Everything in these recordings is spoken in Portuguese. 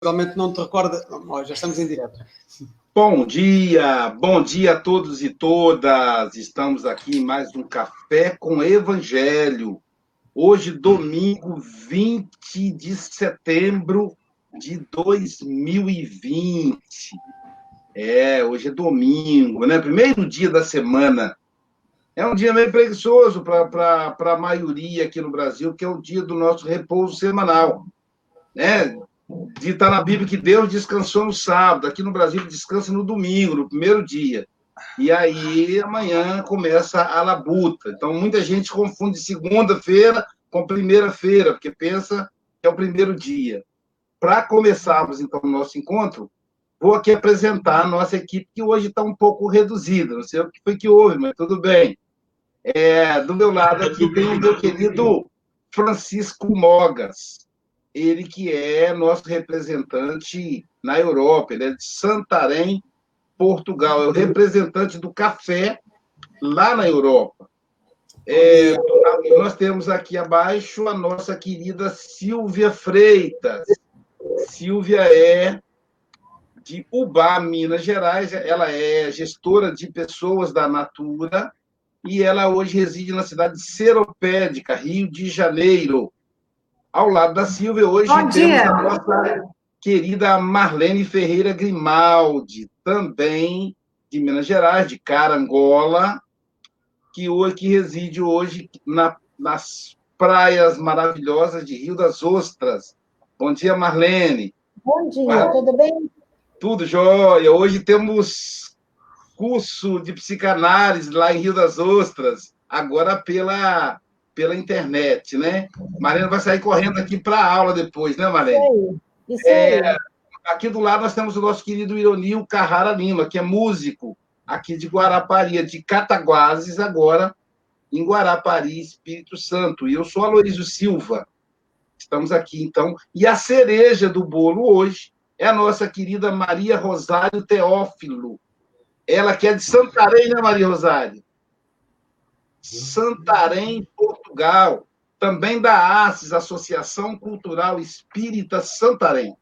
Realmente não te recorda. Oh, já estamos em direto. Bom dia, bom dia a todos e todas. Estamos aqui em mais um Café com Evangelho. Hoje, domingo 20 de setembro de 2020. É, hoje é domingo, né? Primeiro dia da semana. É um dia meio preguiçoso para a maioria aqui no Brasil, que é o dia do nosso repouso semanal. Né? Está na Bíblia que Deus descansou no sábado, aqui no Brasil descansa no domingo, no primeiro dia. E aí amanhã começa a labuta. Então muita gente confunde segunda-feira com primeira-feira, porque pensa que é o primeiro dia. Para começarmos então o nosso encontro, vou aqui apresentar a nossa equipe que hoje está um pouco reduzida. Não sei o que foi que houve, mas tudo bem. É, do meu lado aqui tem o meu querido Francisco Mogas, ele que é nosso representante na Europa, ele é de Santarém, Portugal, é o representante do café lá na Europa. É, nós temos aqui abaixo a nossa querida Silvia Freitas. Silvia é de Ubá, Minas Gerais, ela é gestora de pessoas da Natura e ela hoje reside na cidade de Seropédica, Rio de Janeiro. Ao lado da Silvia, hoje Bom temos dia. a nossa querida Marlene Ferreira Grimaldi, também de Minas Gerais, de Carangola, que, hoje, que reside hoje na, nas praias maravilhosas de Rio das Ostras. Bom dia, Marlene. Bom dia, tudo bem? Tudo jóia. Hoje temos curso de psicanálise lá em Rio das Ostras, agora pela, pela internet, né? Marina vai sair correndo aqui para a aula depois, né, Marina? Isso aí. Isso aí. É, aqui do lado nós temos o nosso querido Ironil Carrara Lima, que é músico aqui de Guarapari, de Cataguases, agora em Guarapari, Espírito Santo. E eu sou Aloysio Silva. Estamos aqui, então. E a cereja do bolo hoje é a nossa querida Maria Rosário Teófilo, ela que é de Santarém, né, Maria Rosário? Santarém, Portugal. Também da ACES, Associação Cultural Espírita Santarém.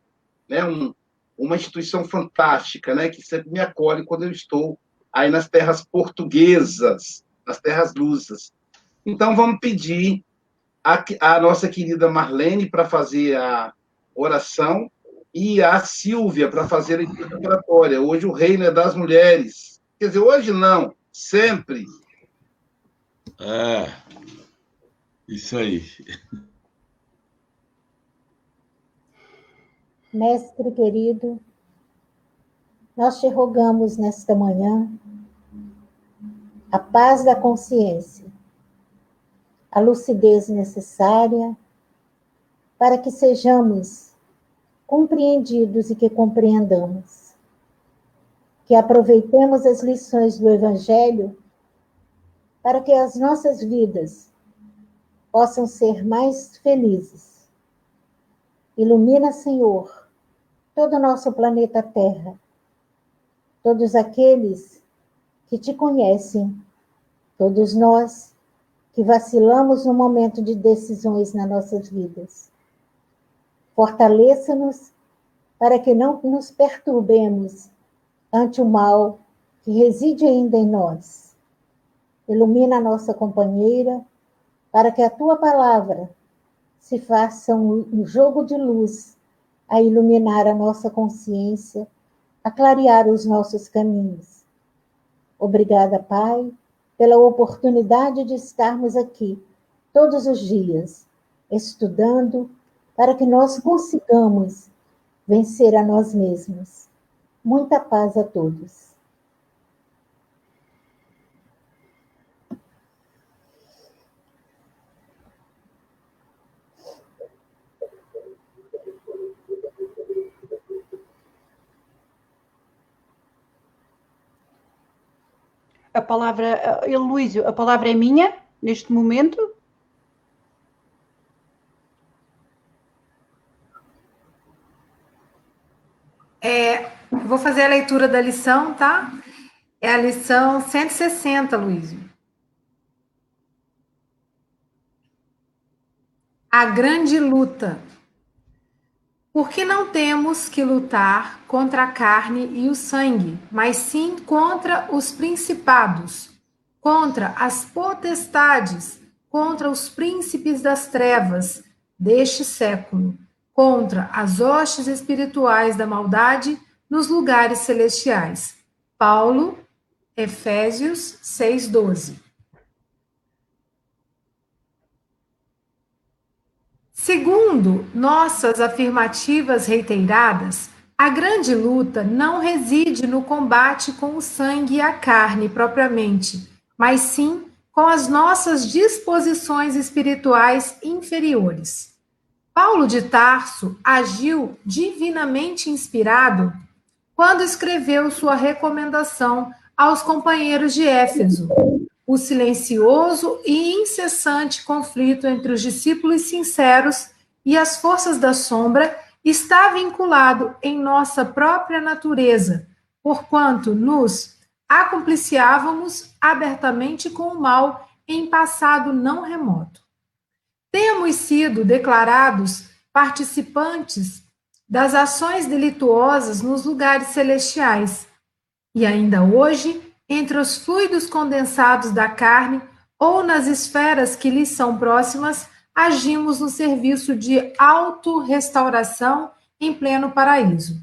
Né? Um, uma instituição fantástica, né? que sempre me acolhe quando eu estou aí nas terras portuguesas, nas terras lusas. Então, vamos pedir a, a nossa querida Marlene para fazer a oração e a Silvia para fazer a preparatória. Hoje o reino é das mulheres. Quer dizer, hoje não, sempre. É, isso aí. Mestre querido, nós te rogamos nesta manhã a paz da consciência, a lucidez necessária para que sejamos compreendidos e que compreendamos. Que aproveitemos as lições do Evangelho para que as nossas vidas possam ser mais felizes. Ilumina, Senhor, todo o nosso planeta Terra, todos aqueles que te conhecem, todos nós que vacilamos no momento de decisões nas nossas vidas. Fortaleça-nos para que não nos perturbemos ante o mal que reside ainda em nós. Ilumina a nossa companheira para que a tua palavra se faça um jogo de luz a iluminar a nossa consciência, a clarear os nossos caminhos. Obrigada, Pai, pela oportunidade de estarmos aqui todos os dias, estudando para que nós consigamos vencer a nós mesmos. Muita paz a todos. A palavra, Luísio, a palavra é minha neste momento? É, vou fazer a leitura da lição, tá? É a lição 160, Luísio. A grande luta. Porque não temos que lutar contra a carne e o sangue, mas sim contra os principados, contra as potestades, contra os príncipes das trevas deste século, contra as hostes espirituais da maldade nos lugares celestiais. Paulo, Efésios 6:12. Segundo nossas afirmativas reiteradas, a grande luta não reside no combate com o sangue e a carne propriamente, mas sim com as nossas disposições espirituais inferiores. Paulo de Tarso agiu divinamente inspirado quando escreveu sua recomendação aos companheiros de Éfeso, o silencioso e incessante conflito entre os discípulos sinceros e as forças da sombra está vinculado em nossa própria natureza, porquanto nos acompliciávamos abertamente com o mal em passado não remoto. Temos sido declarados participantes das ações delituosas nos lugares celestiais, e ainda hoje entre os fluidos condensados da carne ou nas esferas que lhes são próximas, agimos no serviço de autorrestauração em pleno paraíso.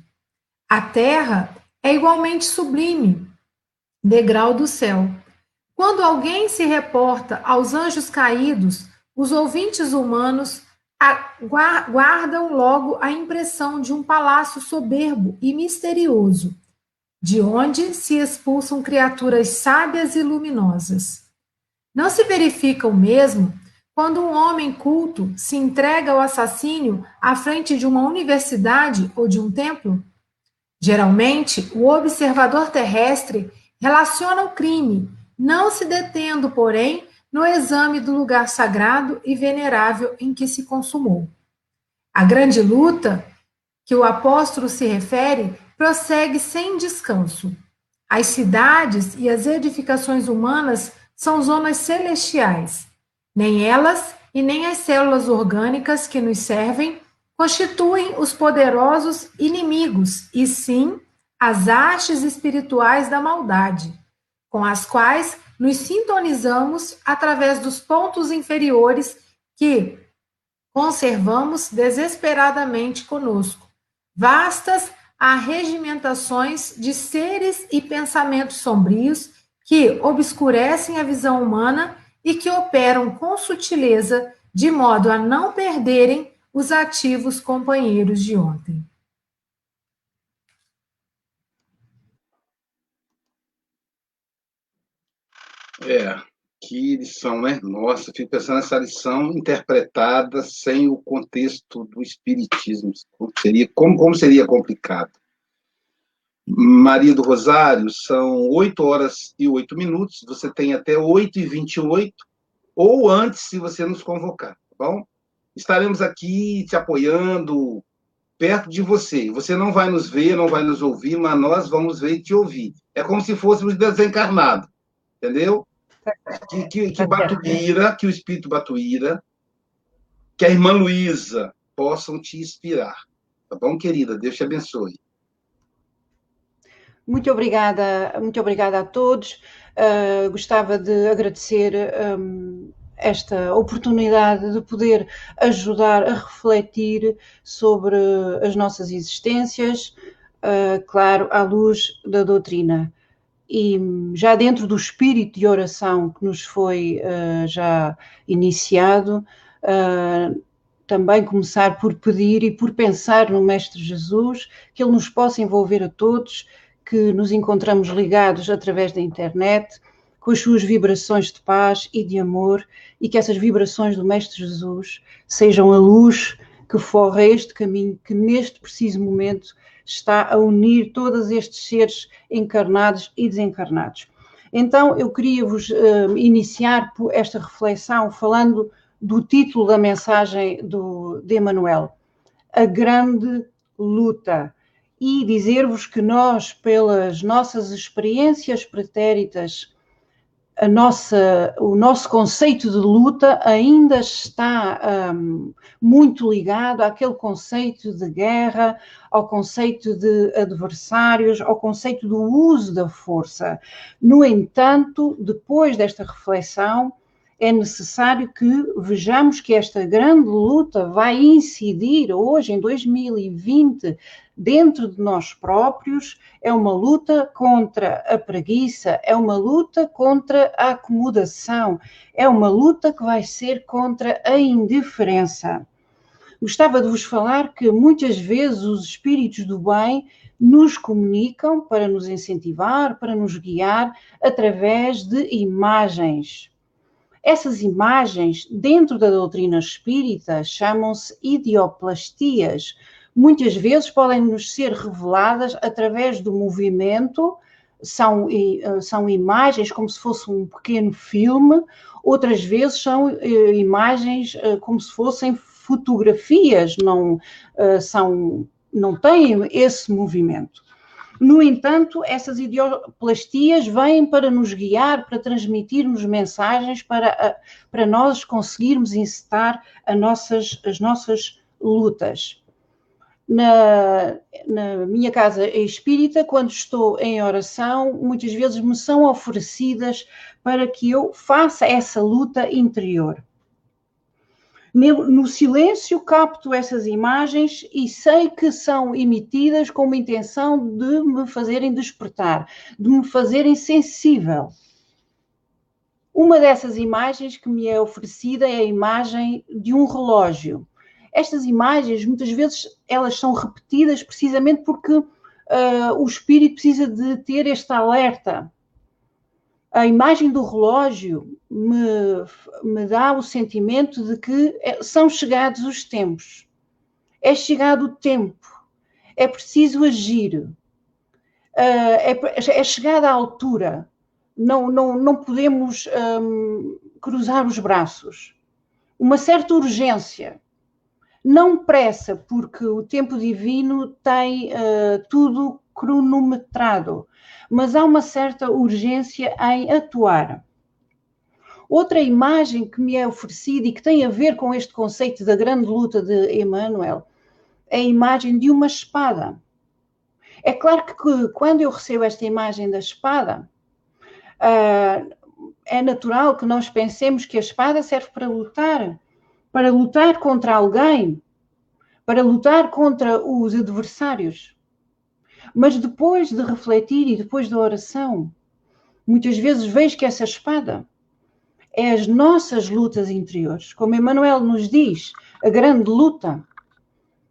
A terra é igualmente sublime, degrau do céu. Quando alguém se reporta aos anjos caídos, os ouvintes humanos guardam logo a impressão de um palácio soberbo e misterioso de onde se expulsam criaturas sábias e luminosas. Não se verifica o mesmo quando um homem culto se entrega ao assassínio à frente de uma universidade ou de um templo? Geralmente, o observador terrestre relaciona o crime, não se detendo, porém, no exame do lugar sagrado e venerável em que se consumou. A grande luta que o apóstolo se refere prossegue sem descanso. As cidades e as edificações humanas são zonas celestiais. Nem elas e nem as células orgânicas que nos servem constituem os poderosos inimigos, e sim as hastes espirituais da maldade, com as quais nos sintonizamos através dos pontos inferiores que conservamos desesperadamente conosco, vastas a regimentações de seres e pensamentos sombrios que obscurecem a visão humana e que operam com sutileza de modo a não perderem os ativos companheiros de ontem. É, que lição, né? Nossa, fico pensando nessa lição interpretada sem o contexto do espiritismo. Seria, como, como seria complicado? Maria do Rosário, são 8 horas e 8 minutos, você tem até 8 e 28, ou antes, se você nos convocar, tá bom? Estaremos aqui te apoiando, perto de você. Você não vai nos ver, não vai nos ouvir, mas nós vamos ver e te ouvir. É como se fôssemos desencarnados, entendeu? Que, que, que Batuíra, que o Espírito Batuíra, que a irmã Luísa possam te inspirar. Tá bom, querida? Deus te abençoe. Muito obrigada, muito obrigada a todos. Uh, gostava de agradecer um, esta oportunidade de poder ajudar a refletir sobre as nossas existências, uh, claro, à luz da doutrina e já dentro do espírito de oração que nos foi uh, já iniciado, uh, também começar por pedir e por pensar no Mestre Jesus, que Ele nos possa envolver a todos, que nos encontramos ligados através da internet, com as suas vibrações de paz e de amor, e que essas vibrações do Mestre Jesus sejam a luz que forra este caminho que neste preciso momento está a unir todos estes seres encarnados e desencarnados. Então, eu queria vos uh, iniciar esta reflexão falando do título da mensagem do, de Emmanuel, A Grande Luta, e dizer-vos que nós, pelas nossas experiências pretéritas, a nossa, o nosso conceito de luta ainda está um, muito ligado àquele conceito de guerra, ao conceito de adversários, ao conceito do uso da força. No entanto, depois desta reflexão, é necessário que vejamos que esta grande luta vai incidir hoje, em 2020, dentro de nós próprios, é uma luta contra a preguiça, é uma luta contra a acomodação, é uma luta que vai ser contra a indiferença. Gostava de vos falar que muitas vezes os espíritos do bem nos comunicam para nos incentivar, para nos guiar através de imagens essas imagens, dentro da doutrina espírita, chamam-se idioplastias. Muitas vezes podem nos ser reveladas através do movimento, são, eh, são imagens como se fosse um pequeno filme, outras vezes são eh, imagens eh, como se fossem fotografias, não, são, não têm esse movimento. No entanto, essas idioplastias vêm para nos guiar, para transmitir-nos mensagens, para, para nós conseguirmos incitar nossas, as nossas lutas. Na, na, minha casa espírita, quando estou em oração, muitas vezes me são oferecidas para que eu faça essa luta interior. No silêncio capto essas imagens e sei que são emitidas com uma intenção de me fazerem despertar, de me fazerem sensível. Uma dessas imagens que me é oferecida é a imagem de um relógio. Estas imagens, muitas vezes, elas são repetidas precisamente porque uh, o espírito precisa de ter este alerta a imagem do relógio me, me dá o sentimento de que é, são chegados os tempos. É chegado o tempo. É preciso agir. Uh, é, é, chegada a altura. Não, não, não podemos um, cruzar os braços. Uma certa urgência. Não pressa, porque o tempo divino tem uh, tudo cronometrado mas há uma certa urgência em atuar. Outra imagem que me é oferecida e que tem a ver com este conceito da grande luta de Emmanuel é a imagem de uma espada. É claro que quando eu recebo esta imagem da espada, uh, é natural que nós pensemos que a espada serve para lutar, para lutar contra alguém, para lutar contra os adversários. Mas depois de refletir e depois da oração, muitas vezes vejo que essa espada é as nossas lutas interiores. Como Emmanuel nos diz, a grande luta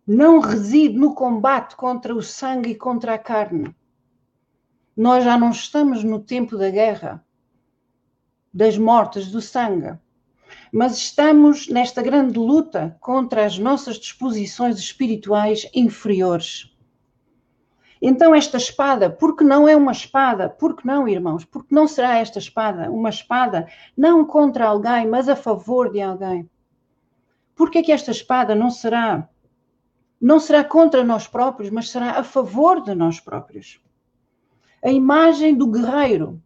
não reside no combate contra o sangue e contra a carne. Nós já não estamos no tempo da guerra, das mortes, do sangue, mas estamos nesta grande luta contra as nossas disposições espirituais inferiores. Então, esta espada, porque não é uma espada? Porque não, irmãos? Porque não será esta espada uma espada não contra alguém, mas a favor de alguém? Porque é que esta espada não será não será contra nós próprios, mas será a favor de nós próprios? A imagem do guerreiro.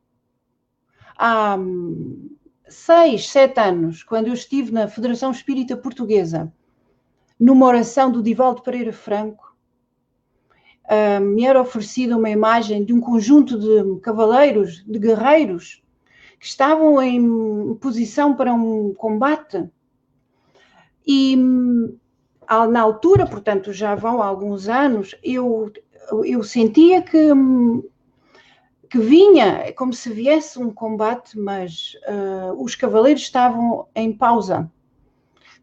Há hum, seis, sete anos, quando eu estive na Federação Espírita Portuguesa, numa oração do Divaldo Pereira Franco, uh, me era oferecida uma imagem de um conjunto de cavaleiros, de guerreiros, que estavam em posição para um combate. E na altura, portanto, já vão alguns anos, eu, eu sentia que, que vinha, como se viesse um combate, mas uh, os cavaleiros estavam em pausa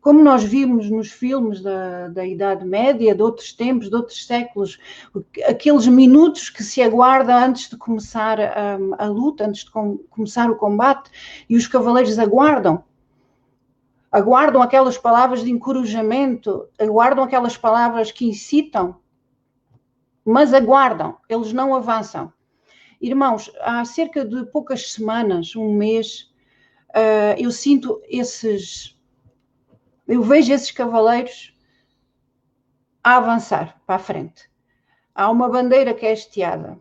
como nós vimos nos filmes da, da Idade Média, de outros tempos, de outros séculos, aqueles minutos que se aguarda antes de começar a, a luta, antes de com, começar o combate, e os cavaleiros aguardam. Aguardam aquelas palavras de encorajamento, aguardam aquelas palavras que incitam, mas aguardam, eles não avançam. Irmãos, há cerca de poucas semanas, um mês, uh, eu sinto esses eu vejo esses cavaleiros a avançar para a frente. Há uma bandeira que é estiada,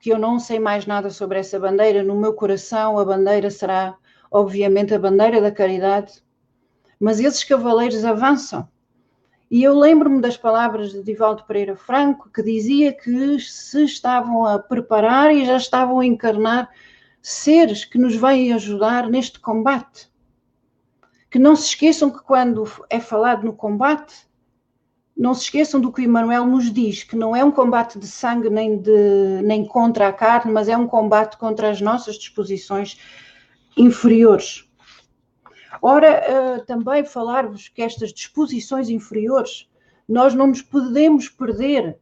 que eu não sei mais nada sobre essa bandeira. No meu coração, a bandeira será, obviamente, a bandeira da caridade. Mas esses cavaleiros avançam. E eu lembro-me das palavras de Divaldo Pereira Franco, que dizia que se estavam a preparar e já estavam a encarnar seres que nos vêm ajudar neste combate. Que não se esqueçam que quando é falado no combate, não se esqueçam do que o Emmanuel nos diz, que não é um combate de sangue nem, de, nem contra a carne, mas é um combate contra as nossas disposições inferiores. Ora, uh, também falar-vos que estas disposições inferiores, nós não nos podemos perder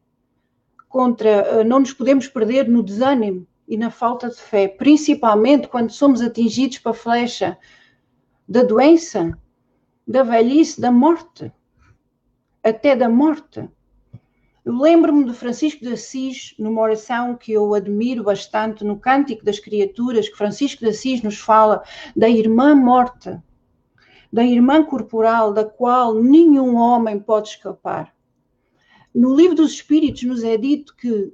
contra, uh, não nos podemos perder no desânimo e na falta de fé, principalmente quando somos atingidos pela flecha da doença, da velhice, da morte até da morte. Eu lembro-me de Francisco de Assis, numa oração que eu admiro bastante, no Cântico das Criaturas, que Francisco de Assis nos fala da irmã morta, da irmã corporal, da qual nenhum homem pode escapar. No livro dos Espíritos nos é dito que uh,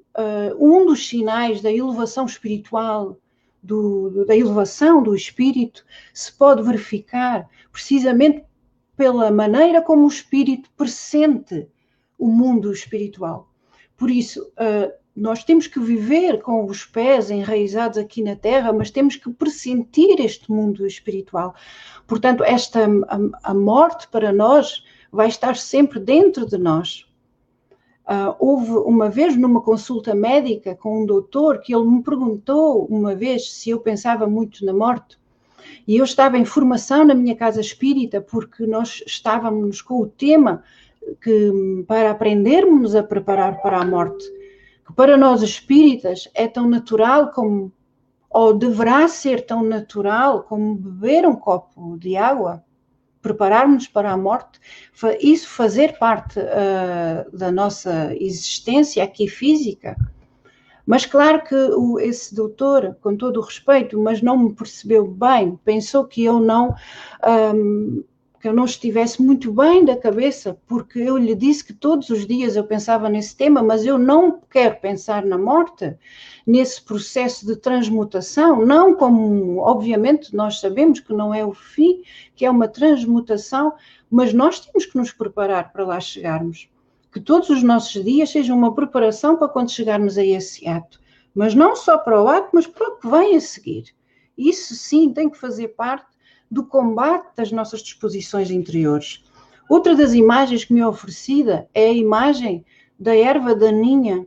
um dos sinais da elevação espiritual, do, da elevação do espírito, se pode verificar precisamente pela maneira como o espírito pressente o mundo espiritual. Por isso, uh, nós temos que viver com os pés enraizados aqui na Terra, mas temos que pressentir este mundo espiritual. Portanto, esta a, a morte para nós vai estar sempre dentro de nós. Uh, houve uma vez numa consulta médica com um doutor que ele me perguntou uma vez se eu pensava muito na morte. E eu estava em formação na minha casa espírita, porque nós estávamos com o tema que para aprendermos a preparar para a morte, que para nós espíritas é tão natural como, ou deverá ser tão natural como beber um copo de água, prepararmos para a morte, isso fazer parte uh, da nossa existência aqui física. Mas claro que o, esse doutor, com todo o respeito, mas não me percebeu bem, pensou que eu não um, que eu não estivesse muito bem da cabeça, porque eu lhe disse que todos os dias eu pensava nesse tema, mas eu não quero pensar na morte, nesse processo de transmutação, não como, obviamente, nós sabemos que não é o fim, que é uma transmutação, mas nós temos que nos preparar para lá chegarmos que todos os nossos dias sejam uma preparação para quando chegarmos a esse ato. Mas não só para o ato, mas para o que vem a seguir. Isso sim tem que fazer parte do combate das nossas disposições interiores. Outra das imagens que me é oferecida é a imagem da erva daninha,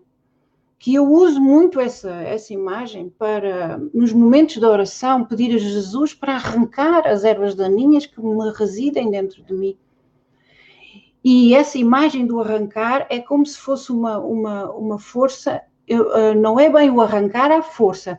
que eu uso muito essa, essa imagem para, nos momentos da oração, pedir a Jesus para arrancar as ervas daninhas que me residem dentro de mim e essa imagem do arrancar é como se fosse uma, uma, uma força, eu, uh, não é bem o arrancar à força,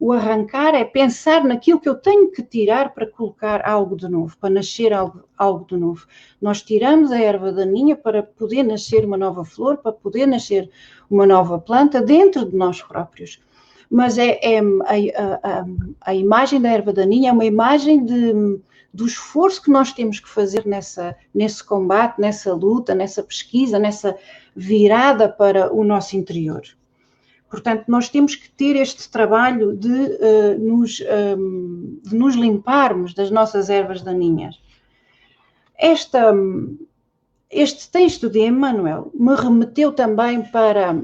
o arrancar é pensar naquilo que eu tenho que tirar para colocar algo de novo, para nascer algo, algo de novo. Nós tiramos a erva daninha para poder nascer uma nova flor, para poder nascer uma nova planta dentro de nós próprios. Mas é, é a, a, a, imagem da erva daninha é uma imagem de, do esforço que nós temos que fazer nessa, nesse combate, nessa luta, nessa pesquisa, nessa virada para o nosso interior. Portanto, nós temos que ter este trabalho de, uh, nos, um, ehm, de nos limparmos das nossas ervas daninhas. Esta, este texto de Emmanuel me remeteu também para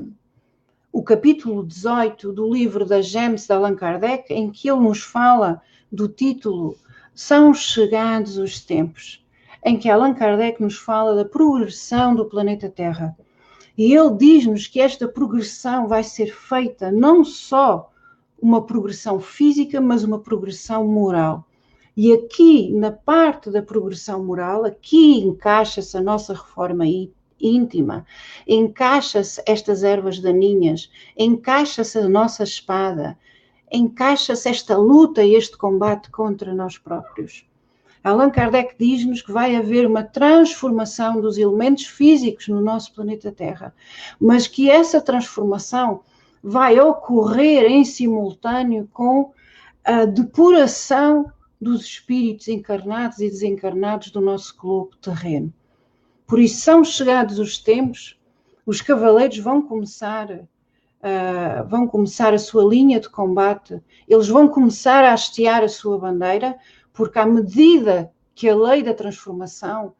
o capítulo 18 do livro da Gems de Allan Kardec, em que ele nos fala do título são chegados os tempos em que Allan Kardec nos fala da progressão do planeta Terra. E ele diz-nos que esta progressão vai ser feita não só uma progressão física, mas uma progressão moral. E aqui, na parte da progressão moral, aqui encaixa-se a nossa reforma íntima, encaixa-se estas ervas daninhas, encaixa-se a nossa espada, encaixa-se esta luta e este combate contra nós próprios. Allan Kardec diz-nos que vai haver uma transformação dos elementos físicos no nosso planeta Terra, mas que essa transformação vai ocorrer em simultâneo com a depuração dos espíritos encarnados e desencarnados do nosso globo terreno. Por isso, são chegados os tempos, os cavaleiros vão começar uh, vão começar a sua linha de combate, eles vão começar a hastear a sua bandeira, porque à medida que a lei da transformação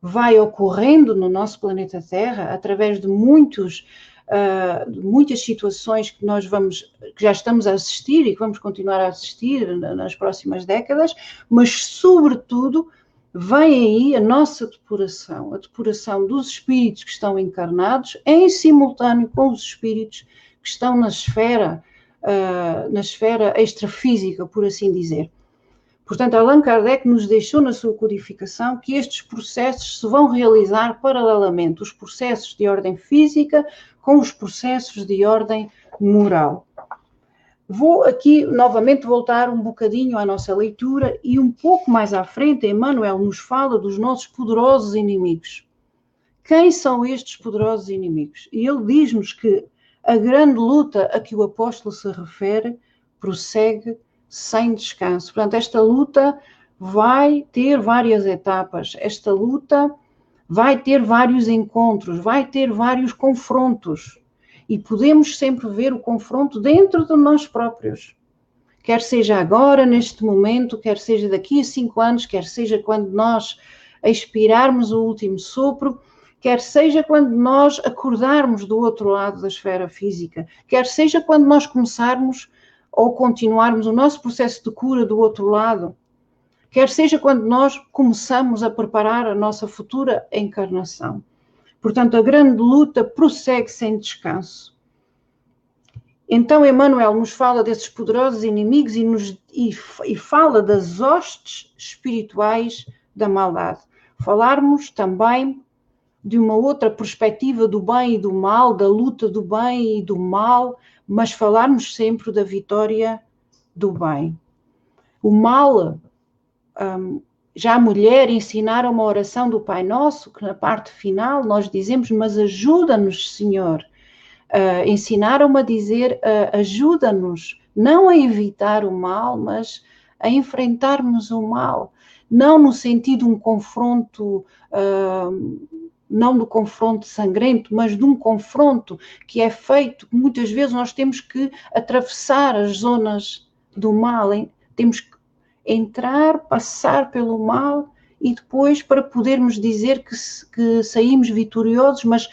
vai ocorrendo no nosso planeta Terra, através de muitos uh, muitas situações que nós vamos, que já estamos a assistir e que vamos continuar a assistir nas próximas décadas, mas sobretudo vem aí a nossa depuração, a depuração dos espíritos que estão encarnados em simultâneo com os espíritos que estão na esfera, uh, na esfera extrafísica, por assim dizer. Portanto, Allan Kardec nos deixou na sua codificação que estes processos se vão realizar paralelamente, os processos de ordem física com os processos de ordem moral. Vou aqui novamente voltar um bocadinho à nossa leitura e um pouco mais à frente, Emmanuel nos fala dos nossos poderosos inimigos. Quem são estes poderosos inimigos? E ele diz-nos que a grande luta a que o apóstolo se refere prossegue sem descanso. Portanto, esta luta vai ter várias etapas, esta luta vai ter vários encontros, vai ter vários confrontos. E podemos sempre ver o confronto dentro de nós próprios. Quer seja agora, neste momento, quer seja daqui a cinco anos, quer seja quando nós expirarmos o último sopro, quer seja quando nós acordarmos do outro lado da esfera física, quer seja quando nós começarmos ou continuarmos o nosso processo de cura do outro lado, quer seja quando nós começamos a preparar a nossa futura encarnação. Portanto, a grande luta prossegue sem descanso. Então, Emmanuel nos fala desses poderosos inimigos e, nos, e, e fala das hostes espirituais da maldade. Falarmos também de uma outra perspectiva do bem e do mal, da luta do bem e do mal, mas falarmos sempre da vitória do bem. O mal, um, já a mulher ensinaram uma oração do Pai Nosso, que na parte final nós dizemos, mas ajuda-nos, Senhor. Uh, ensinaram-me a dizer, uh, ajuda-nos, não a evitar o mal, mas a enfrentarmos o mal. Não no sentido de um confronto uh, não do confronto sangrento, mas de um confronto que é feito, muitas vezes nós temos que atravessar as zonas do mal, hein? temos que entrar, passar pelo mal e depois para podermos dizer que, que saímos vitoriosos, mas,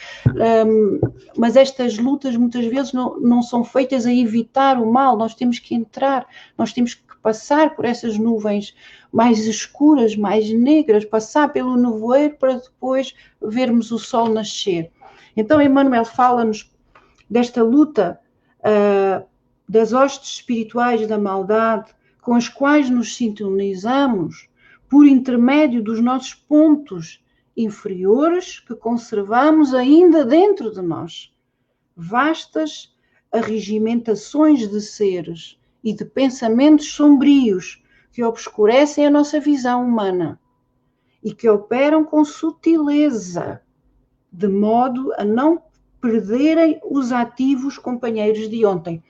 um, mas estas lutas muitas vezes não, não são feitas a evitar o mal, nós temos que entrar, nós temos que passar por essas nuvens mais escuras, mais negras, passar pelo nevoeiro para depois vermos o sol nascer. Então, Emmanuel fala-nos desta luta uh, das hostes espirituais da maldade com as quais nos sintonizamos por intermédio dos nossos pontos inferiores que conservamos ainda dentro de nós. Vastas arregimentações de seres e de pensamentos sombrios que obscurecem a nossa visão humana e que operam com sutileza, de modo a não perderem os ativos companheiros de ontem.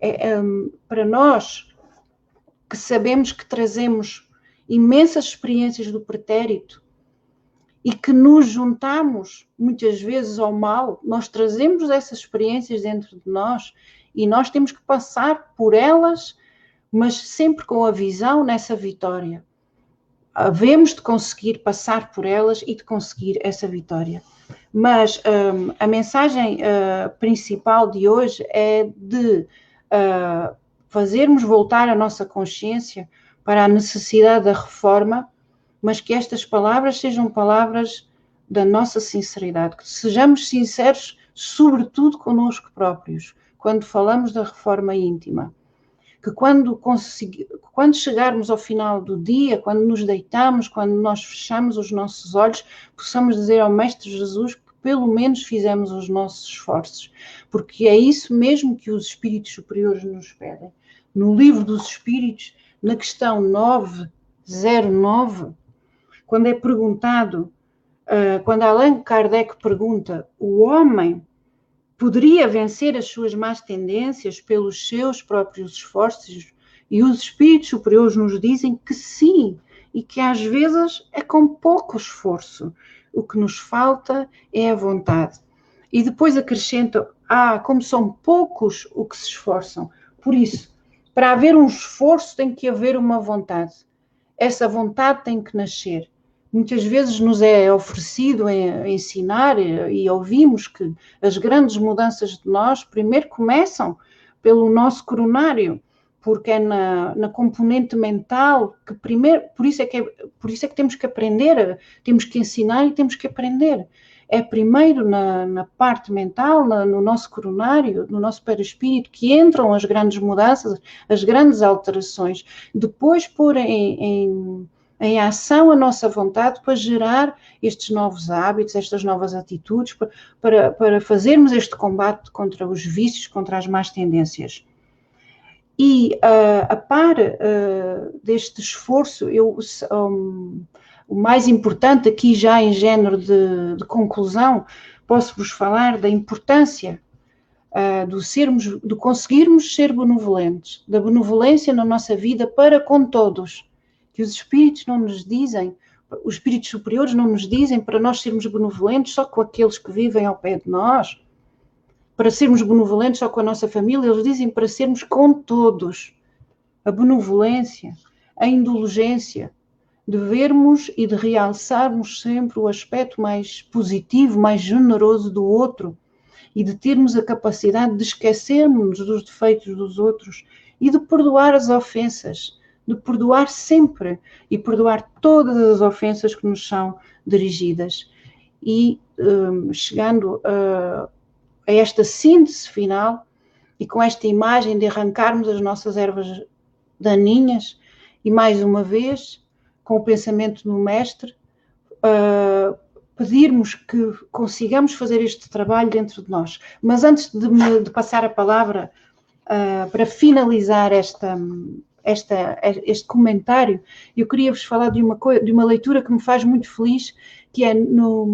É, é, para nós que sabemos que trazemos imensas experiências do pretérito e que nos juntamos muitas vezes ao mal, nós trazemos essas experiências dentro de nós e nós temos que passar por elas mas sempre com a visão nessa vitória. Havemos de conseguir passar por elas e de conseguir essa vitória. Mas um, a mensagem uh, principal de hoje é de uh, fazermos voltar a nossa consciência para a necessidade da reforma, mas que estas palavras sejam palavras da nossa sinceridade, que sejamos sinceros, sobretudo conosco próprios, quando falamos da reforma íntima que quando, quando chegarmos ao final do dia, quando nos deitamos, quando nós fechamos os nossos olhos, possamos dizer ao Mestre Jesus que pelo menos fizemos os nossos esforços, porque é isso mesmo que os espíritos superiores nos pedem. No livro dos espíritos, na questão 909, quando é perguntado, uh, quando Allan Kardec pergunta, o homem poderia vencer as suas más tendências pelos seus próprios esforços e os espíritos superiores nos dizem que sim e que às vezes é com pouco esforço. O que nos falta é a vontade. E depois acrescenta: Ah, como são poucos o que se esforçam. Por isso, para haver um esforço, tem que haver uma vontade. Essa vontade tem que nascer. Muitas vezes nos é oferecido ensinar e ouvimos que as grandes mudanças de nós primeiro começam pelo nosso coronário, porque é na, na componente mental que primeiro, por isso é que, é, por isso é que temos que aprender, temos que ensinar e temos que aprender. É primeiro na, na parte mental, na, no nosso coronário, no nosso perispírito, que entram as grandes mudanças, as grandes alterações. Depois pôr em, em em ação a nossa vontade para gerar estes novos hábitos, estas novas atitudes, para, para fazermos este combate contra os vícios, contra as más tendências. E uh, a par uh, deste esforço, eu, um, o mais importante aqui, já em género de, de conclusão, posso-vos falar da importância uh, do, sermos, de conseguirmos ser benevolentes, da benevolência na nossa vida para com todos que os espíritos não nos dizem, os espíritos superiores não nos dizem para nós sermos benevolentes só com aqueles que vivem ao pé de nós, para sermos benevolentes só com a nossa família, eles dizem para sermos com todos. A benevolência, a indulgência, de vermos e de realçarmos sempre o aspecto mais positivo, mais generoso do outro e de termos a capacidade de esquecermos dos defeitos dos outros e de perdoar as ofensas de perdoar sempre e perdoar todas as ofensas que nos são dirigidas. E um, chegando a, a esta síntese final e com esta imagem de arrancarmos as nossas ervas daninhas e mais uma vez, com o pensamento do Mestre, uh, pedirmos que consigamos fazer este trabalho dentro de nós. Mas antes de, de passar a palavra uh, para finalizar esta, esta, este comentário, eu queria vos falar de uma, de uma leitura que me faz muito feliz, que é no,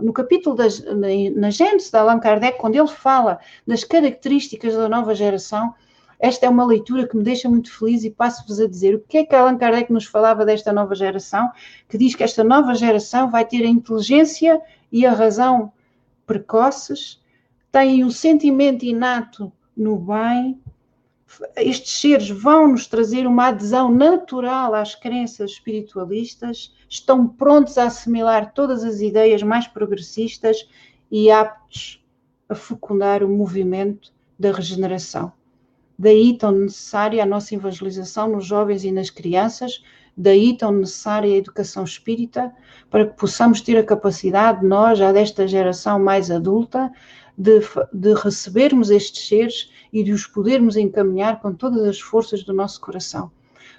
no capítulo das, na, Gênesis de Allan Kardec, quando ele fala das características da nova geração. Esta é uma leitura que me deixa muito feliz e passo-vos a dizer o que é que Allan Kardec nos falava desta nova geração, que diz que esta nova geração vai ter a inteligência e a razão precoces, tem o sentimento inato no bem, estes seres vão nos trazer uma adesão natural às crenças espiritualistas, estão prontos a assimilar todas as ideias mais progressistas e aptos a fecundar o movimento da regeneração. Daí tão necessária a nossa evangelização nos jovens e nas crianças, daí tão necessária a educação espírita, para que possamos ter a capacidade, nós, já desta geração mais adulta, de, de recebermos estes seres e de os podermos encaminhar com todas as forças do nosso coração.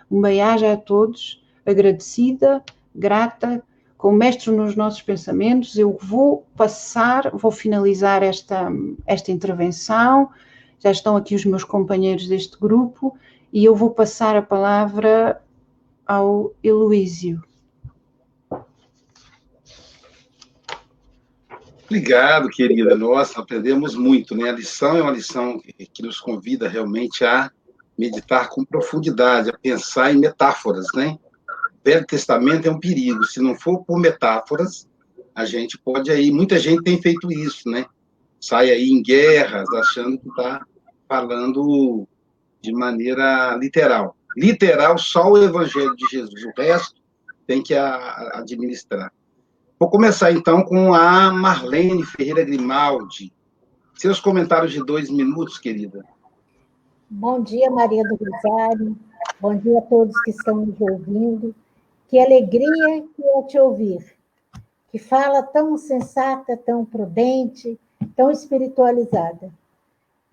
Uma haja a todos, agradecida, grata, com o mestre nos nossos pensamentos. Eu vou passar, vou finalizar esta, esta intervenção. Já estão aqui os meus companheiros deste grupo e eu vou passar a palavra ao Heloísio. Obrigado, querida. Nossa, aprendemos muito, né? A lição é uma lição que nos convida realmente a meditar com profundidade, a pensar em metáforas, né? O Velho Testamento é um perigo. Se não for por metáforas, a gente pode aí. Muita gente tem feito isso, né? Sai aí em guerras, achando que está falando de maneira literal. Literal, só o Evangelho de Jesus. O resto tem que administrar. Vou começar então com a Marlene Ferreira Grimaldi. Seus comentários de dois minutos, querida. Bom dia, Maria do Rosário. Bom dia a todos que estão nos ouvindo. Que alegria que é te ouvir. Que fala tão sensata, tão prudente, tão espiritualizada.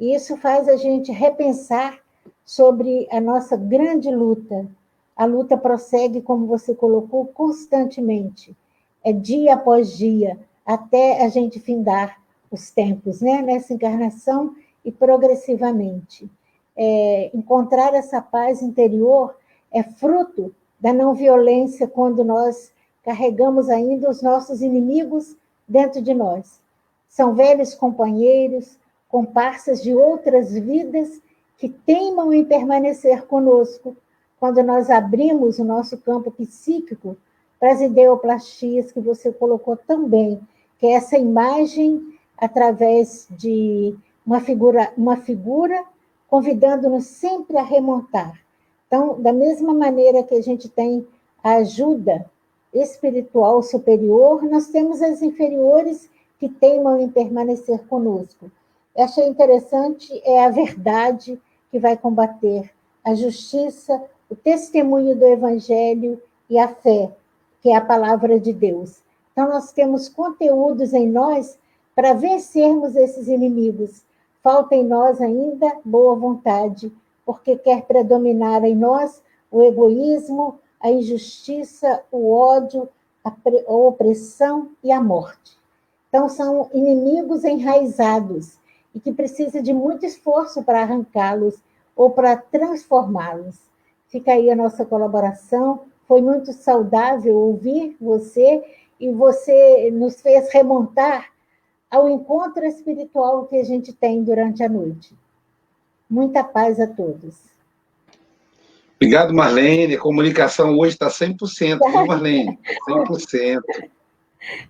E isso faz a gente repensar sobre a nossa grande luta. A luta prossegue, como você colocou, constantemente é dia após dia, até a gente findar os tempos, né? nessa encarnação e progressivamente. É, encontrar essa paz interior é fruto da não violência quando nós carregamos ainda os nossos inimigos dentro de nós. São velhos companheiros, comparsas de outras vidas que teimam em permanecer conosco quando nós abrimos o nosso campo psíquico para as ideoplastias que você colocou também, que é essa imagem através de uma figura, uma figura convidando-nos sempre a remontar. Então, da mesma maneira que a gente tem a ajuda espiritual superior, nós temos as inferiores que teimam em permanecer conosco. Eu achei interessante, é a verdade que vai combater a justiça, o testemunho do evangelho e a fé, que é a palavra de Deus. Então, nós temos conteúdos em nós para vencermos esses inimigos. Falta em nós ainda boa vontade, porque quer predominar em nós o egoísmo, a injustiça, o ódio, a, a opressão e a morte. Então, são inimigos enraizados e que precisa de muito esforço para arrancá-los ou para transformá-los. Fica aí a nossa colaboração. Foi muito saudável ouvir você e você nos fez remontar ao encontro espiritual que a gente tem durante a noite. Muita paz a todos. Obrigado, Marlene. A comunicação hoje está 100%, viu, Marlene? 100%.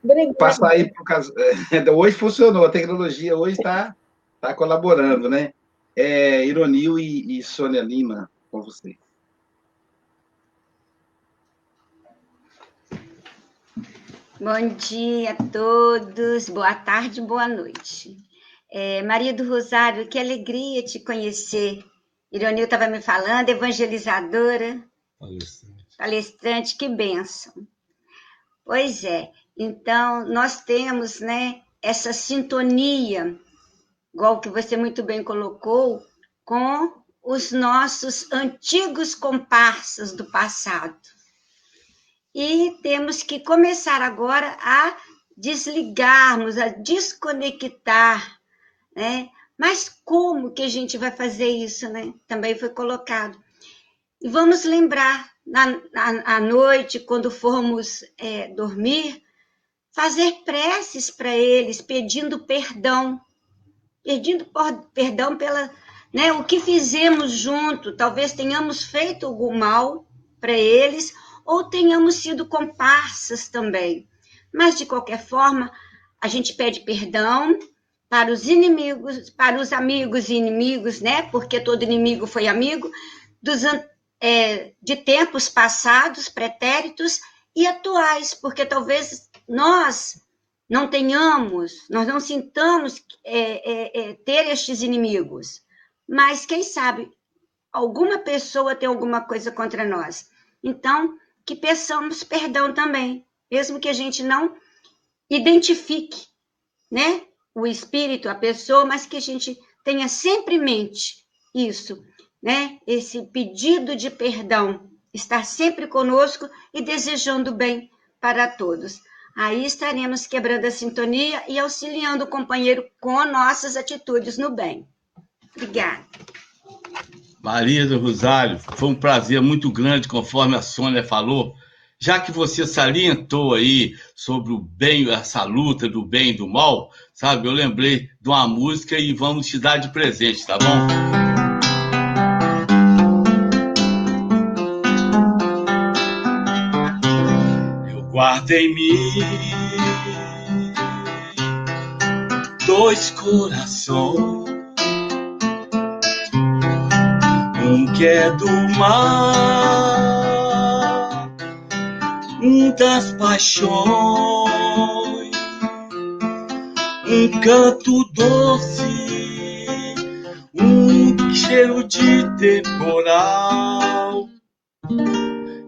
Obrigada. Passar aí por caso. Hoje funcionou, a tecnologia hoje está tá colaborando, né? É, Ironil e, e Sônia Lima, com vocês. Bom dia a todos, boa tarde, boa noite. É, Maria do Rosário, que alegria te conhecer. Ironil estava me falando, evangelizadora, palestrante. palestrante, que bênção. Pois é, então nós temos né, essa sintonia, igual que você muito bem colocou, com os nossos antigos comparsas do passado e temos que começar agora a desligarmos, a desconectar, né? Mas como que a gente vai fazer isso, né? Também foi colocado. E vamos lembrar, na, na à noite, quando formos é, dormir, fazer preces para eles, pedindo perdão, pedindo perdão pela, né, o que fizemos junto, talvez tenhamos feito algum mal para eles, ou tenhamos sido comparsas também. Mas, de qualquer forma, a gente pede perdão para os inimigos, para os amigos e inimigos, né? Porque todo inimigo foi amigo, dos, é, de tempos passados, pretéritos e atuais, porque talvez nós não tenhamos, nós não sintamos é, é, é ter estes inimigos, mas quem sabe alguma pessoa tem alguma coisa contra nós. Então, que peçamos perdão também, mesmo que a gente não identifique, né, o espírito, a pessoa, mas que a gente tenha sempre em mente isso, né, esse pedido de perdão, estar sempre conosco e desejando bem para todos. Aí estaremos quebrando a sintonia e auxiliando o companheiro com nossas atitudes no bem. Obrigada. Maria do Rosário, foi um prazer muito grande, conforme a Sônia falou. Já que você salientou aí sobre o bem, essa luta do bem e do mal, sabe? Eu lembrei de uma música e vamos te dar de presente, tá bom? Eu guardo em mim dois corações um que é do mar, um das paixões, um canto doce, um cheiro de temporal.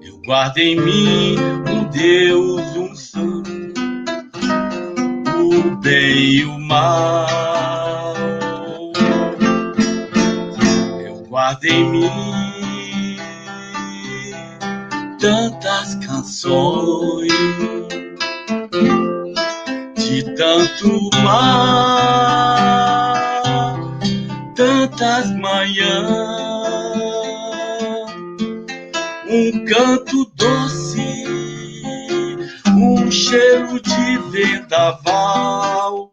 Eu guardo em mim um Deus, um santo, o bem e o mal. Guarda em mim tantas canções de tanto mar, tantas manhãs, um canto doce, um cheiro de vendaval.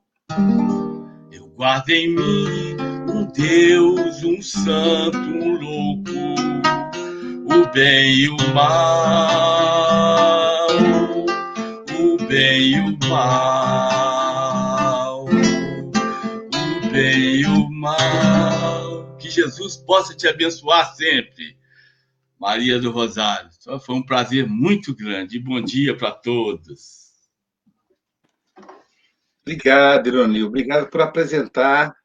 Eu guardo em mim Deus, um santo, um louco, o bem e o mal, o bem e o mal. do mal. Que Jesus possa te abençoar sempre. Maria do Rosário. Foi um prazer muito grande. Bom dia para todos. Obrigado, Ironil. Obrigado por apresentar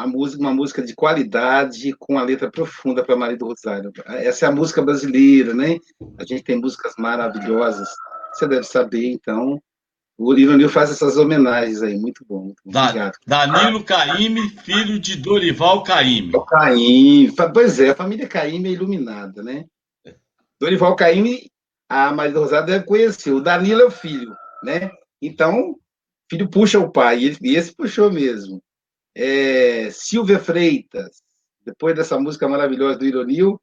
a música, uma música de qualidade, com a letra profunda para Maria do Rosário. Essa é a música brasileira, né? A gente tem músicas maravilhosas. Você deve saber, então. O Ironil faz essas homenagens aí, muito bom. Muito bom. Obrigado. Danilo Caime, filho de Dorival Caime. Caime, pois é, a família Caime é iluminada, né? Dorival Caime, a Maria do Rosário deve conhecer. O Danilo é o filho, né? Então, filho puxa o pai, e esse puxou mesmo. É, Silvia Freitas, depois dessa música maravilhosa do Ironil,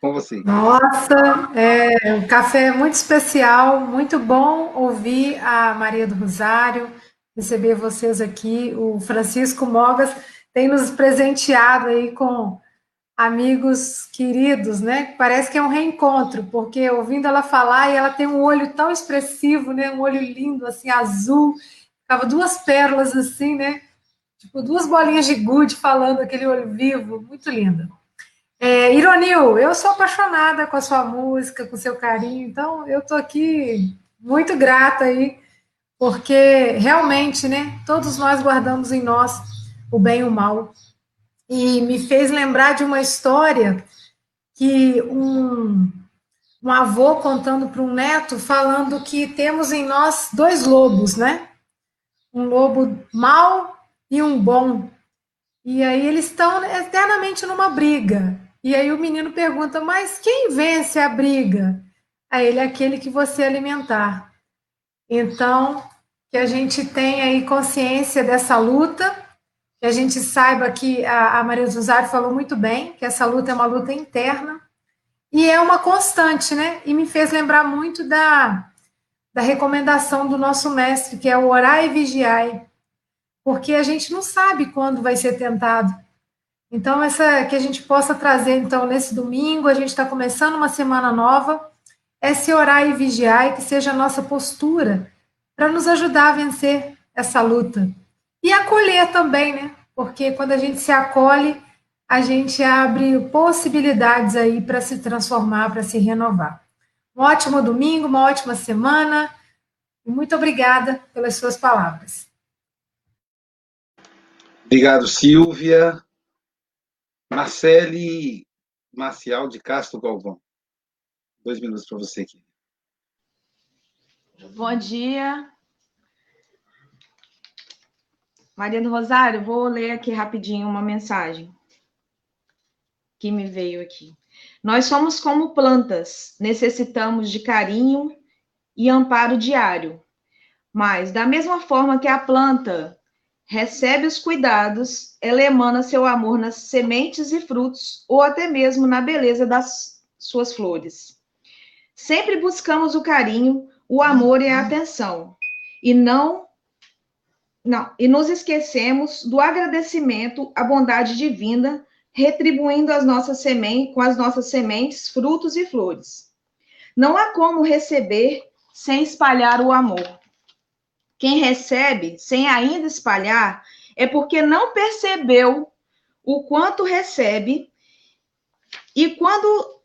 com você. Nossa, é um café muito especial, muito bom ouvir a Maria do Rosário, receber vocês aqui. O Francisco Mogas tem nos presenteado aí com amigos queridos, né? Parece que é um reencontro, porque ouvindo ela falar, e ela tem um olho tão expressivo, né? Um olho lindo, assim, azul. Ficava duas pérolas assim, né? Tipo, duas bolinhas de gude falando aquele olho vivo, muito lindo. É, Ironil, eu sou apaixonada com a sua música, com o seu carinho, então eu tô aqui muito grata aí, porque realmente, né, todos nós guardamos em nós o bem e o mal. E me fez lembrar de uma história que um, um avô contando para um neto, falando que temos em nós dois lobos, né? Um lobo mau e um bom. E aí eles estão eternamente numa briga. E aí o menino pergunta: Mas quem vence a briga? Aí ele é aquele que você alimentar. Então, que a gente tenha aí consciência dessa luta, que a gente saiba que a, a Maria Rosário falou muito bem, que essa luta é uma luta interna e é uma constante, né? E me fez lembrar muito da, da recomendação do nosso mestre, que é o orar e vigiar, porque a gente não sabe quando vai ser tentado. Então, essa que a gente possa trazer, então, nesse domingo, a gente está começando uma semana nova, é se orar e vigiar e que seja a nossa postura para nos ajudar a vencer essa luta. E acolher também, né? Porque quando a gente se acolhe, a gente abre possibilidades aí para se transformar, para se renovar. Um ótimo domingo, uma ótima semana e muito obrigada pelas suas palavras. Obrigado, Silvia. Marcele Marcial de Castro Galvão. Dois minutos para você aqui. Bom dia. Maria do Rosário, vou ler aqui rapidinho uma mensagem que me veio aqui. Nós somos como plantas, necessitamos de carinho e amparo diário. Mas, da mesma forma que a planta recebe os cuidados, ela emana seu amor nas sementes e frutos, ou até mesmo na beleza das suas flores. Sempre buscamos o carinho, o amor e a atenção, e não não, e nos esquecemos do agradecimento à bondade divina, retribuindo as nossas sementes com as nossas sementes, frutos e flores. Não há como receber sem espalhar o amor. Quem recebe sem ainda espalhar é porque não percebeu o quanto recebe e quando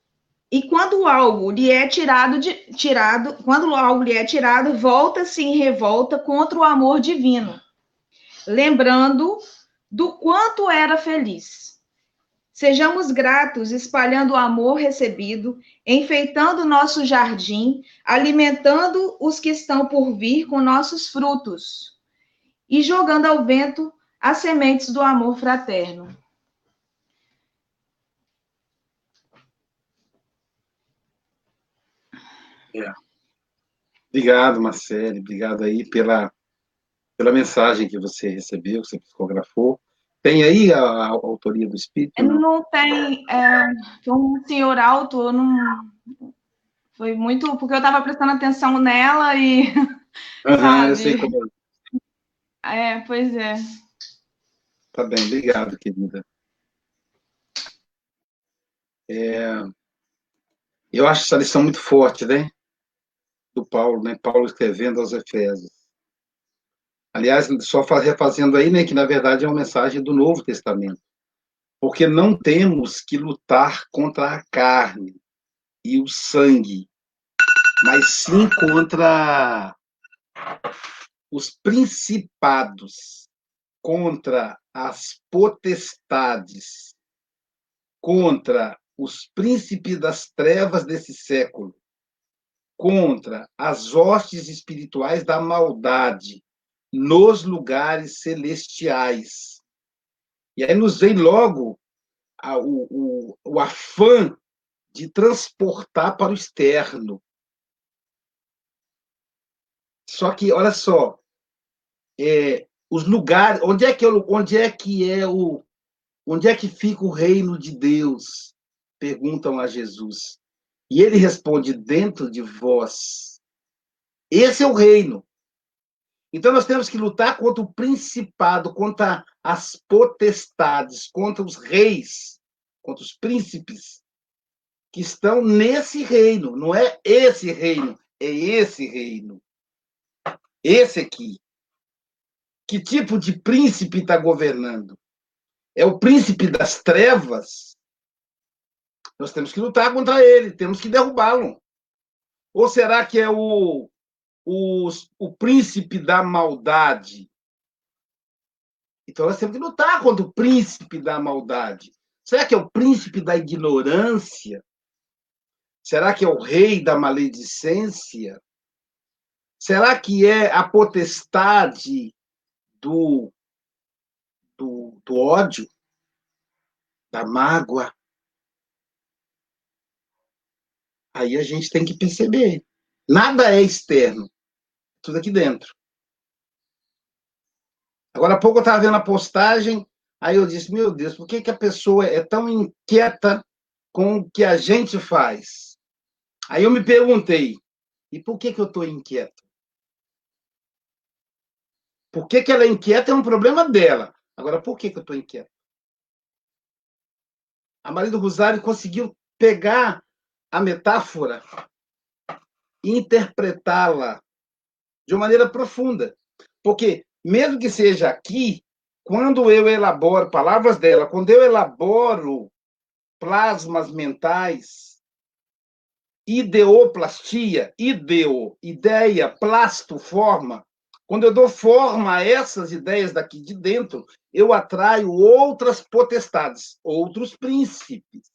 e quando algo lhe é tirado de tirado, quando algo lhe é tirado, volta-se em revolta contra o amor divino, lembrando do quanto era feliz. Sejamos gratos, espalhando o amor recebido, enfeitando nosso jardim, alimentando os que estão por vir com nossos frutos e jogando ao vento as sementes do amor fraterno. É. Obrigado, Marcele. Obrigado aí pela, pela mensagem que você recebeu, que você psicografou. Tem aí a, a, autoria do espírito? Não, não tem. É, um senhor alto, eu não. Foi muito. Porque eu estava prestando atenção nela e. Uhum, eu sei como é. É, pois é. Tá bem, obrigado, querida. É, eu acho essa lição muito forte, né? Do Paulo, né? Paulo escrevendo aos Efésios. Aliás, só refazendo aí, né, que na verdade é uma mensagem do Novo Testamento. Porque não temos que lutar contra a carne e o sangue, mas sim contra os principados, contra as potestades, contra os príncipes das trevas desse século, contra as hostes espirituais da maldade nos lugares celestiais. E aí nos vem logo a, o, o, o afã de transportar para o externo. Só que, olha só, é, os lugares, onde é que é, onde é que é o, onde é que fica o reino de Deus? Perguntam a Jesus. E ele responde: dentro de vós. Esse é o reino. Então nós temos que lutar contra o principado, contra as potestades, contra os reis, contra os príncipes que estão nesse reino. Não é esse reino, é esse reino. Esse aqui. Que tipo de príncipe está governando? É o príncipe das trevas? Nós temos que lutar contra ele, temos que derrubá-lo. Ou será que é o, o, o príncipe da maldade? Então nós temos que lutar contra o príncipe da maldade. Será que é o príncipe da ignorância? Será que é o rei da maledicência? Será que é a potestade do, do, do ódio, da mágoa? Aí a gente tem que perceber. Nada é externo, tudo aqui dentro. Agora há pouco eu estava vendo a postagem, aí eu disse, meu Deus, por que, que a pessoa é tão inquieta com o que a gente faz? Aí eu me perguntei, e por que, que eu estou inquieto? Por que, que ela é inquieta é um problema dela. Agora, por que, que eu estou inquieto? A Maria do Rosário conseguiu pegar a metáfora e interpretá-la de uma maneira profunda. Porque, mesmo que seja aqui, quando eu elaboro, palavras dela, quando eu elaboro plasmas mentais, ideoplastia, ideo, ideia, plasto, forma, quando eu dou forma a essas ideias daqui de dentro, eu atraio outras potestades, outros príncipes,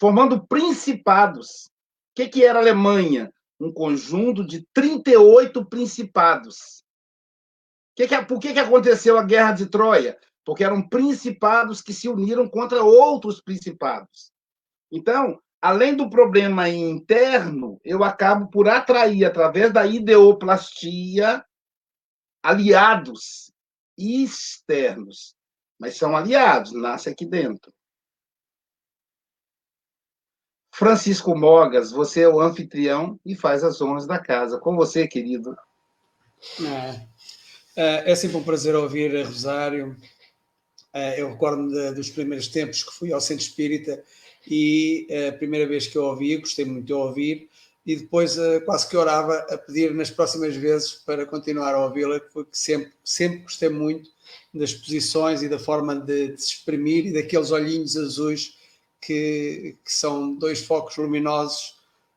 formando principados. O que, que era a Alemanha? Um conjunto de 38 principados. Que que, por que, que aconteceu a Guerra de Troia? Porque eram principados que se uniram contra outros principados. Então, além do problema interno, eu acabo por atrair, através da ideoplastia, aliados externos, mas são aliados, nasce aqui dentro. Francisco Mogas, você é o anfitrião e faz as honras da casa. Com você, querido. É, é, é sempre um prazer ouvir a Rosário. É, eu recordo dos primeiros tempos que fui ao Centro Espírita e a primeira vez que eu ouvi, gostei muito de ouvir, e depois quase que orava a pedir nas próximas vezes para continuar a ouvi-la, porque sempre, sempre gostei muito das posições e da forma de, de se exprimir e daqueles olhinhos azuis que, que são dois focos luminosos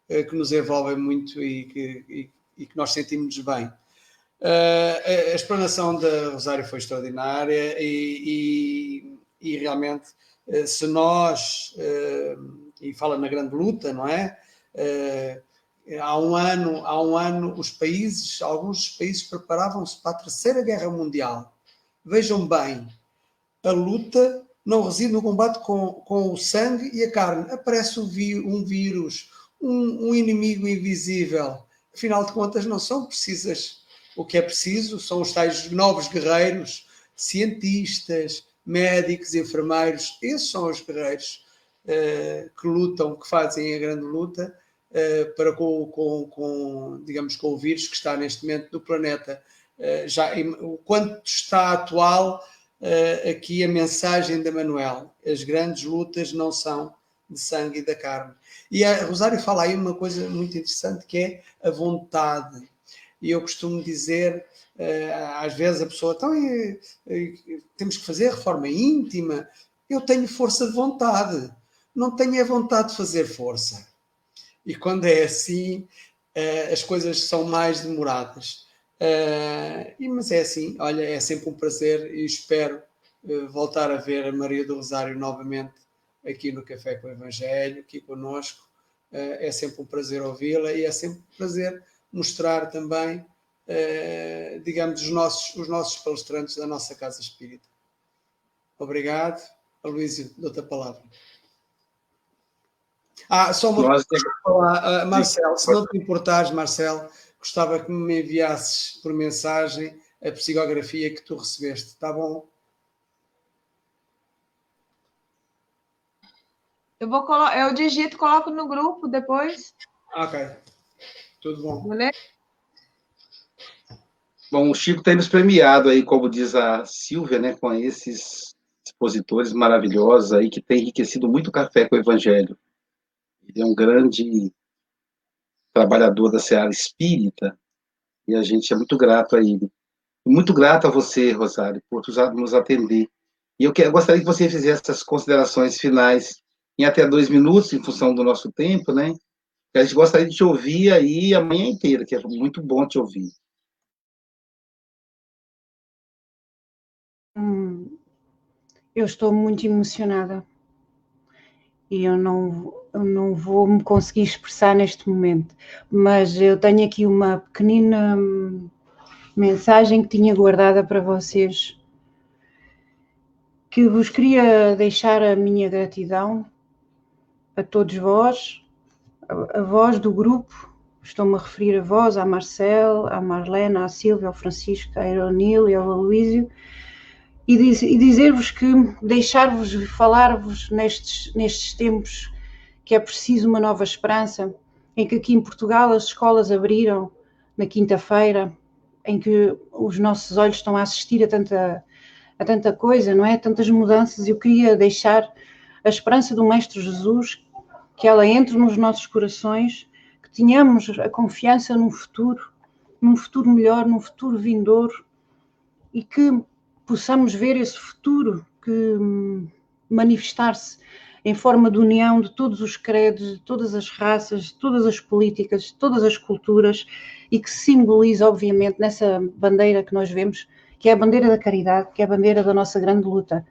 uh, que nos envolvem muito e que, e, e que nós sentimos bem. Uh, a, explanação da Rosário foi extraordinária e, e, realmente, se nós, e fala na grande luta, não é? há um ano, há um ano os países, alguns países preparavam-se para a terceira guerra mundial. Vejam bem, a luta não reside no combate com, com o sangue e a carne. Aparece um vírus, um, um inimigo invisível. Afinal de contas, não são precisas. O que é preciso são os tais novos guerreiros, cientistas, médicos, enfermeiros. Esses são os guerreiros uh, que lutam, que fazem a grande luta eh, para com, com, com, digamos, com o vírus que está neste momento no planeta. Uh, já, quanto está atual uh, aqui a mensagem da Manuel. As grandes lutas não são de sangue e da carne. E a Rosário fala aí uma coisa muito interessante que é a vontade. E eu costumo dizer, às vezes a pessoa, então, temos que fazer reforma íntima. Eu tenho força de vontade, não tenho a vontade de fazer força. E quando é assim, as coisas são mais demoradas. Mas é assim, olha, é sempre um prazer e espero voltar a ver a Maria do Rosário novamente aqui no Café com o Evangelho, aqui conosco. Eh, é sempre um prazer ouvi-la e é sempre um prazer mostrar também, digamos, os nossos, os nossos palestrantes da nossa Casa Espírita. Obrigado. Aloísio, dou-te a palavra. Ah, só uma coisa uh, Marcelo, se não te importares, Marcelo, gostava que me enviasses por mensagem a psicografia que tu recebeste, está bom? Eu vou colo... eu digito, coloco no grupo depois. Ok. Tudo bom. Beleza? Bom, o Chico tem nos premiado aí, como diz a Silvia, né, com esses expositores maravilhosos aí que tem enriquecido muito o café com o Evangelho. Ele é um grande trabalhador da seara espírita e a gente é muito grato a ele. Muito grato a você, Rosário, por nos atender. E eu, eu gostaria que você fizesse essas considerações finais em até dois minutos, em função do nosso tempo, né? A gente gostaria de te ouvir aí a manhã inteira, que é muito bom te ouvir. Hum, eu estou muito emocionada e eu não, eu não vou me conseguir expressar neste momento, mas eu tenho aqui uma pequenina hum, mensagem que tinha guardada para vocês, que vos queria deixar a minha gratidão a todos vós, a, a do grupo, estou-me a referir a vós, à Marcel, à Marlena, à Silvia, ao Francisco, à Ironil e ao Aloísio, e, diz, e dizer-vos que deixar-vos falar-vos nestes, nestes tempos que é preciso uma nova esperança, em que aqui em Portugal as escolas abriram na quinta-feira, em que os nossos olhos estão a assistir a tanta, a tanta coisa, não é? Tantas mudanças. Eu queria deixar a esperança do Mestre Jesus, que ela entre nos nossos corações, que tenhamos a confiança num futuro, num futuro melhor, num futuro vindouro e que possamos ver esse futuro que hum, manifestar-se em forma de união de todos os credos, de todas as raças, de todas as políticas, de todas as culturas e que simboliza, obviamente, nessa bandeira que nós vemos, que é a bandeira da caridade, que é a bandeira da nossa grande luta